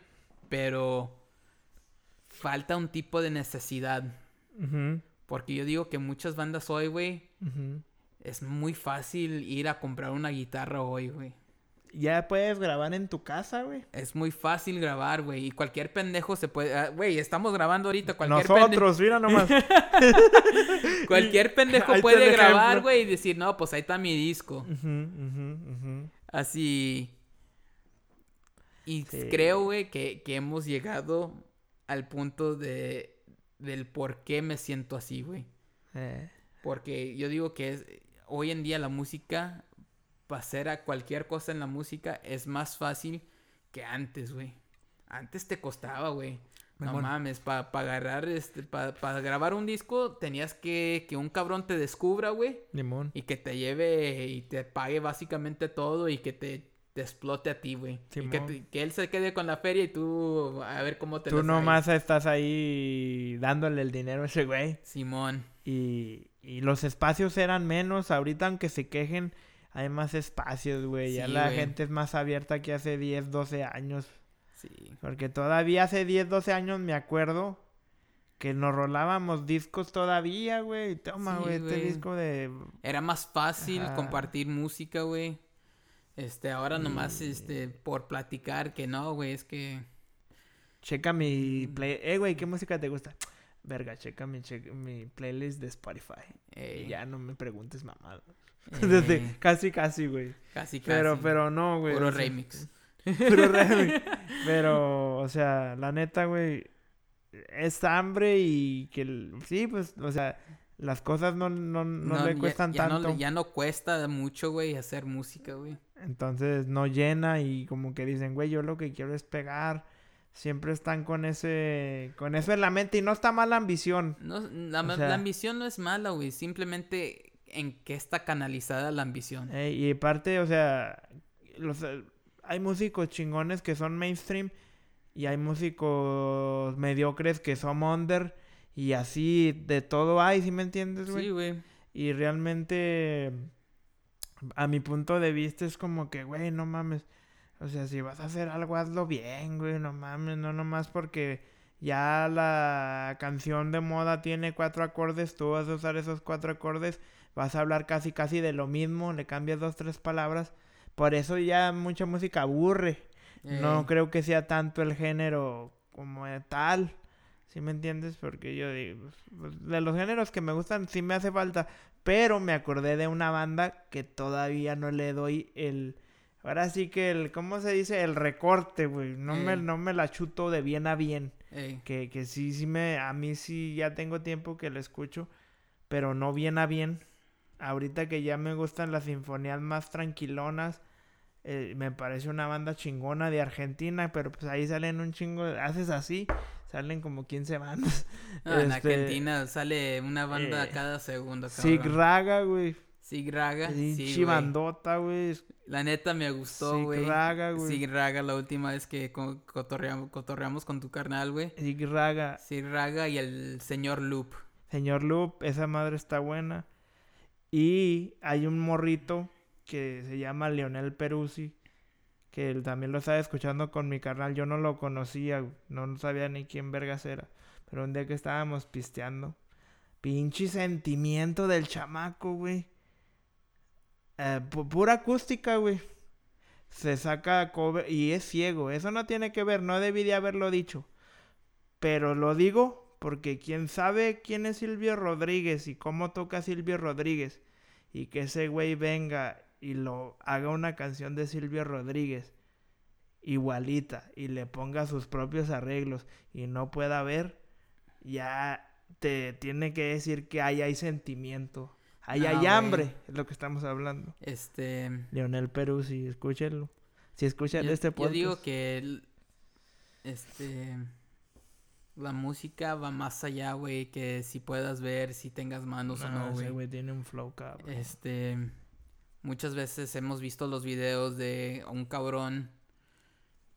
pero falta un tipo de necesidad. Porque yo digo que muchas bandas hoy, güey, es muy fácil ir a comprar una guitarra hoy, güey. Ya puedes grabar en tu casa, güey. Es muy fácil grabar, güey. Y cualquier pendejo se puede. ah, Güey, estamos grabando ahorita. Cualquier pendejo. Nosotros, mira nomás. Cualquier pendejo puede grabar, güey, y decir, no, pues ahí está mi disco. Ujú, ujú, ujú. Así. Y Sí. creo, güey, que, que hemos llegado al punto de del por qué me siento así, güey. Eh, Porque yo digo que es, hoy en día la música, para hacer a cualquier cosa en la música, es más fácil que antes, güey. Antes te costaba, güey. No mames, para agarrar, este, para grabar un disco, tenías que que un cabrón te descubra, güey. limón. Y que te lleve y te pague básicamente todo y que te, te explote a ti, güey. Y que, te- que él se quede con la feria y tú a ver cómo te Tú nomás estás ahí dándole el dinero a ese güey. Simón. Y, y los espacios eran menos. Ahorita, aunque se quejen, hay más espacios, güey. ya Sí, la güey. gente es más abierta que hace 10, 12 años. Sí. Porque todavía hace 10, 12 años me acuerdo que nos rolábamos discos todavía, güey. Toma, Sí, güey, este disco de... Era más fácil Ajá. compartir música, güey. Este, ahora nomás, Y- este, por platicar que no, güey, es que... Checa mi play... Eh, güey, ¿qué música te gusta? verga, checa mi, mi playlist de Spotify. Ey, Y ya no me preguntes mamada. Desde, casi, casi, güey. casi, casi. Pero, pero no, güey. Puro remix. Pero, o sea, la neta, güey, es hambre y que, sí, pues, o sea, las cosas no, no, no, le ya- cuestan ya, tanto. No, ya no cuesta mucho, güey, hacer música, güey. Entonces no llena y como que dicen, güey, yo lo que quiero es pegar. Siempre están con ese, con eso en la mente y no está mal la ambición. No, la, O ma- sea- la ambición no es mala, güey. Simplemente en qué está canalizada la ambición. Eh, y aparte, o sea, los, hay músicos chingones que son mainstream y hay músicos mediocres que son under y así de todo hay, ¿sí me entiendes, güey? Sí, güey. Y realmente, a mi punto de vista, es como que, güey, no mames. O sea, si vas a hacer algo, hazlo bien, güey, no mames, no nomás porque ya la canción de moda tiene cuatro acordes, tú vas a usar esos cuatro acordes, vas a hablar casi, casi de lo mismo, le cambias dos, tres palabras. Por eso ya mucha música aburre. No Eh, creo que sea tanto el género como tal. ¿Sí me entiendes? Porque yo digo, pues, de los géneros que me gustan sí me hace falta. Pero me acordé de una banda que todavía no le doy el... Ahora sí que el... ¿Cómo se dice? El recorte, güey. No, me, Ey. no me la chuto de bien a bien. ey, Que, que sí, sí me... A mí sí ya tengo tiempo que lo escucho. Pero no bien a bien. Ahorita que ya me gustan las sinfonías más tranquilonas. Eh, me parece una banda chingona de Argentina. Pero pues ahí salen un chingo... Haces así. Salen como 15 bandas. Ah, en Este, Argentina sale una banda eh, cada segundo, Sig. Raga, güey. Sig Raga. Sí, güey. La neta me gustó, Sig güey. Raga, güey. Sig Raga la última vez que co- cotorreamos, cotorreamos con tu carnal, güey. Sig Raga. Sig Raga y el señor Loop. Señor Loop, esa madre está buena. Y hay un morrito que se llama Leonel Peruzzi, que él también lo estaba escuchando con mi carnal. Yo no lo conocía, no sabía ni quién vergas era. Pero un día que estábamos pisteando, pinche sentimiento del chamaco, güey. Eh, pu- pura acústica, güey. Se saca cover y es ciego. Eso no tiene que ver, no debí de haberlo dicho. Pero lo digo porque quien sabe quién es Silvio Rodríguez y cómo toca Silvio Rodríguez y que ese güey venga y lo haga una canción de Silvio Rodríguez igualita y le ponga sus propios arreglos y no pueda ver, ya te tiene que decir que ahí hay sentimiento. Ahí No, hay hambre, es lo que estamos hablando. Este. Leonel Peruzzi, escúchenlo. Si escuchan Yo, este yo podcast. digo que el- este la música va más allá, güey, que si puedas ver, si tengas manos o No, no, ese güey. güey tiene un flow cabrón. Este muchas veces hemos visto los videos de un cabrón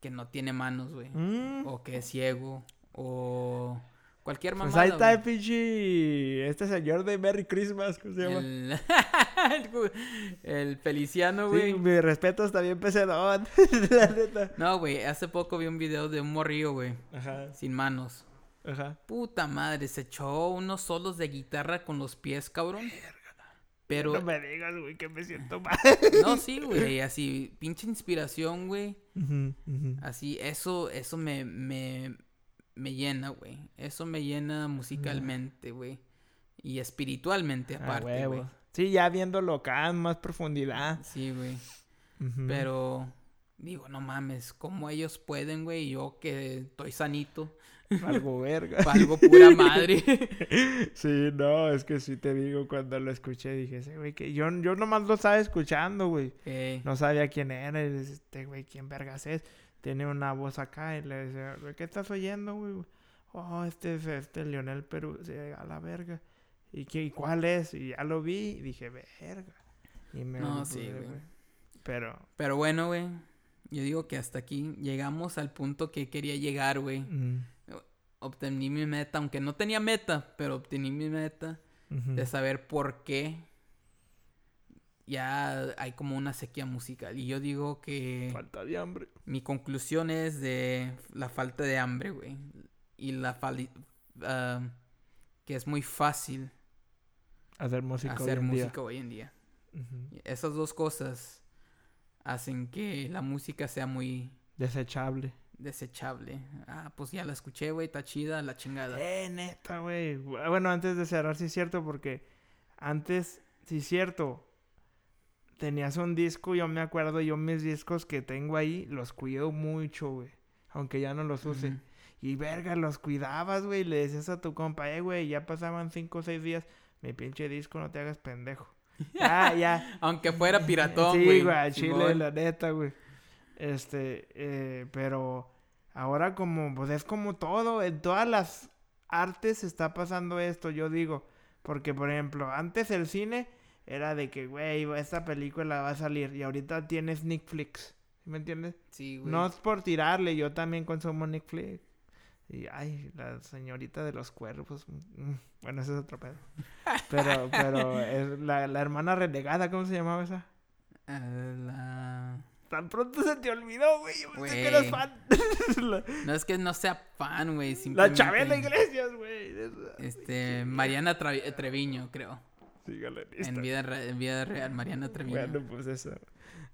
que no tiene manos, güey, Mm. o que es ciego o cualquier Pues mamada. ahí está el pinche. Este señor de Merry Christmas, ¿cómo se llama? el, el Feliciano, Sí, güey. mi respeto está bien pesadón. la neta. No, güey, hace poco vi un video de un morrillo, güey, Ajá, sin manos. ajá. Puta madre, se echó unos solos de guitarra con los pies, cabrón. Pero, No me digas, güey, que me siento mal. no, sí, güey, así, pinche inspiración, güey. Así, eso, eso me, me, me llena, güey. Eso me llena musicalmente, güey. Y espiritualmente, A aparte, güey. Sí, ya viéndolo acá en más profundidad. Sí, güey. Pero, digo, no mames, ¿cómo ellos pueden, güey? Yo que estoy sanito, Algo verga. valgo pura madre. Sí, no, es que sí te digo, cuando lo escuché dije, ese güey que yo, yo nomás lo estaba escuchando, güey. Eh, No sabía quién era, este güey, ¿quién vergas es? Tiene una voz acá y le dice, "Güey, ¿qué estás oyendo, güey? Oh, este es este Leonel Perú, sí, a la verga. ¿Y, qué, y cuál es? Y ya lo vi y dije, verga. Y me No, sí, güey. Pero, Pero bueno, güey. Yo digo que hasta aquí llegamos al punto que quería llegar, güey. mm, Obtení mi meta, aunque no tenía meta, pero obtení mi meta de saber por qué ya hay como una sequía musical. Y yo digo que falta de hambre. mi conclusión es de la falta de hambre, güey. Y la fali- ah, que es muy fácil Hacer música hoy hacer en día. música hoy en día. Esas dos cosas hacen que la música sea muy Desechable. Desechable. Ah, pues ya la escuché, güey, está chida, la chingada. Eh, neta, güey. Bueno, antes de cerrar, sí es cierto, porque antes, sí es cierto, tenías un disco, yo me acuerdo, yo mis discos que tengo ahí, los cuido mucho, güey. Aunque ya no los use. Y verga, los cuidabas, güey. Le decías a tu compa, eh, güey, ya pasaban cinco o seis días. Mi pinche disco, no te hagas pendejo. Ya, ya. Aunque fuera piratón, Sí, güey. güey, al chile, la neta, güey. Este, eh, pero ahora como, pues es como todo, en todas las artes está pasando esto, yo digo. Porque, por ejemplo, antes el cine era de que, güey, esta película va a salir. Y ahorita tienes Netflix. ¿Sí ¿Me entiendes? Sí, güey. No es por tirarle, yo también consumo Netflix. Y, ay, la señorita de los cuervos. mm, Bueno, ese es otro pedo. Pero, pero, es la, la hermana renegada, ¿cómo se llamaba esa? Ah, la... Tan pronto se te olvidó, güey. Yo pensé que eras fan. la, No es que no sea fan, güey. la Chabela Iglesias, güey. Este, Mariana Tra- Treviño, creo. En vida, re- en vida real, Mariana Treviño. Bueno, pues eso.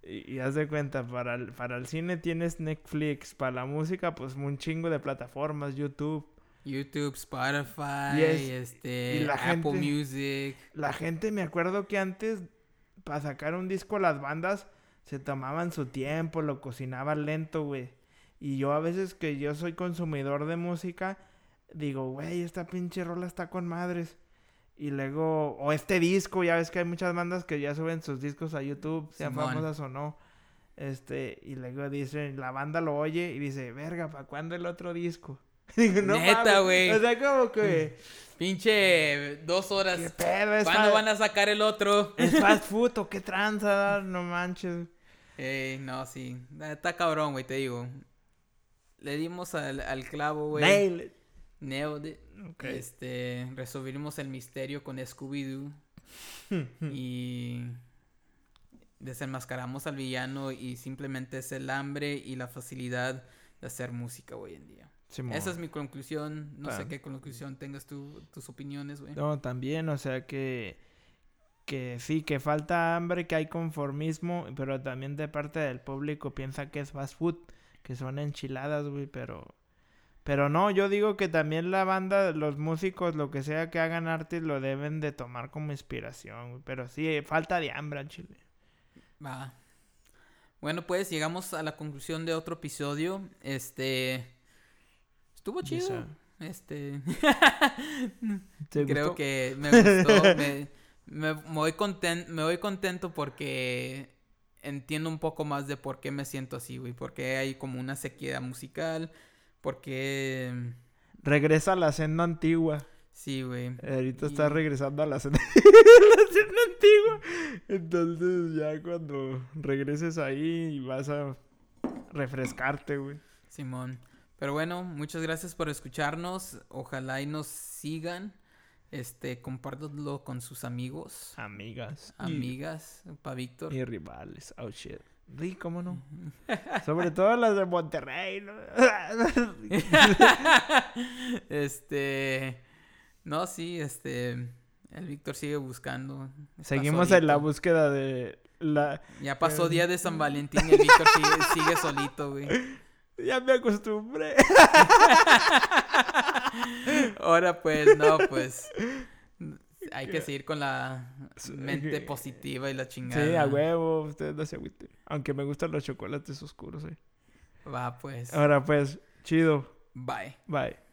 Y, y haz de cuenta, para el, para el cine tienes Netflix, para la música, pues un chingo de plataformas, YouTube. YouTube, Spotify, Y es- este, y la Apple gente- Music. La gente, me acuerdo que antes, para sacar un disco, las bandas se tomaban su tiempo, lo cocinaban lento, güey. Y yo a veces que yo soy consumidor de música, digo, güey, esta pinche rola está con madres. Y luego, o este disco, ya ves que hay muchas bandas que ya suben sus discos a YouTube, sean Simón. famosas o no. Este, y luego dicen, la banda lo oye y dice, verga, ¿para cuándo el otro disco? Digo, no Neta, mames". güey. O sea, como que, Pinche dos horas. ¿qué pedo? ¿Cuándo van a sacar el otro? es fast food o qué tranza, no manches. Ey, no, sí. Está cabrón, güey, te digo. Le dimos al, al clavo, güey. Nail it. Nailed it. Este, resolvimos el misterio con Scooby-Doo. y desenmascaramos al villano y simplemente es el hambre y la facilidad de hacer música hoy en día. Simón. Esa es mi conclusión. No sé Ah. qué conclusión tengas tú, tus opiniones, güey. No, también, o sea que que sí, que falta hambre, que hay conformismo, pero también de parte del público piensa que es fast food, que son enchiladas, güey, pero pero no, yo digo que también la banda, los músicos, lo que sea que hagan arte, lo deben de tomar como inspiración, güey, pero sí, falta de hambre al chile. Va. Bueno, pues llegamos a la conclusión de otro episodio. Este. Estuvo chido. Este. ¿Te Creo gustó? que me gustó. me, me, me voy conten- me voy contento porque entiendo un poco más de por qué me siento así, güey. Porque hay como una sequía musical. Porque. Regresa a la senda antigua. Sí, güey. Ahorita Y- está regresando a la senda, la senda antigua. Entonces ya cuando regreses ahí vas a refrescarte, güey. Simón. Pero bueno, muchas gracias por escucharnos. Ojalá y nos sigan. Este, compártanlo con sus amigos, Amigas. amigas, para Víctor. Y, rivales. Oh shit. Sí, ¿cómo no? Sobre todo las de Monterrey, ¿no? este, no, sí, este, el Víctor sigue buscando. Seguimos en la búsqueda de la. Ya pasó Eh. día de San Valentín y el Víctor sigue, sigue solito, güey. Ya me acostumbré. Ahora pues, no, pues. Hay que seguir con la mente positiva y la chingada. Sí, a huevo. Ustedes no se agüiten. Aunque me gustan los chocolates oscuros, eh. Va, pues. Ahora pues, chido. Bye. Bye.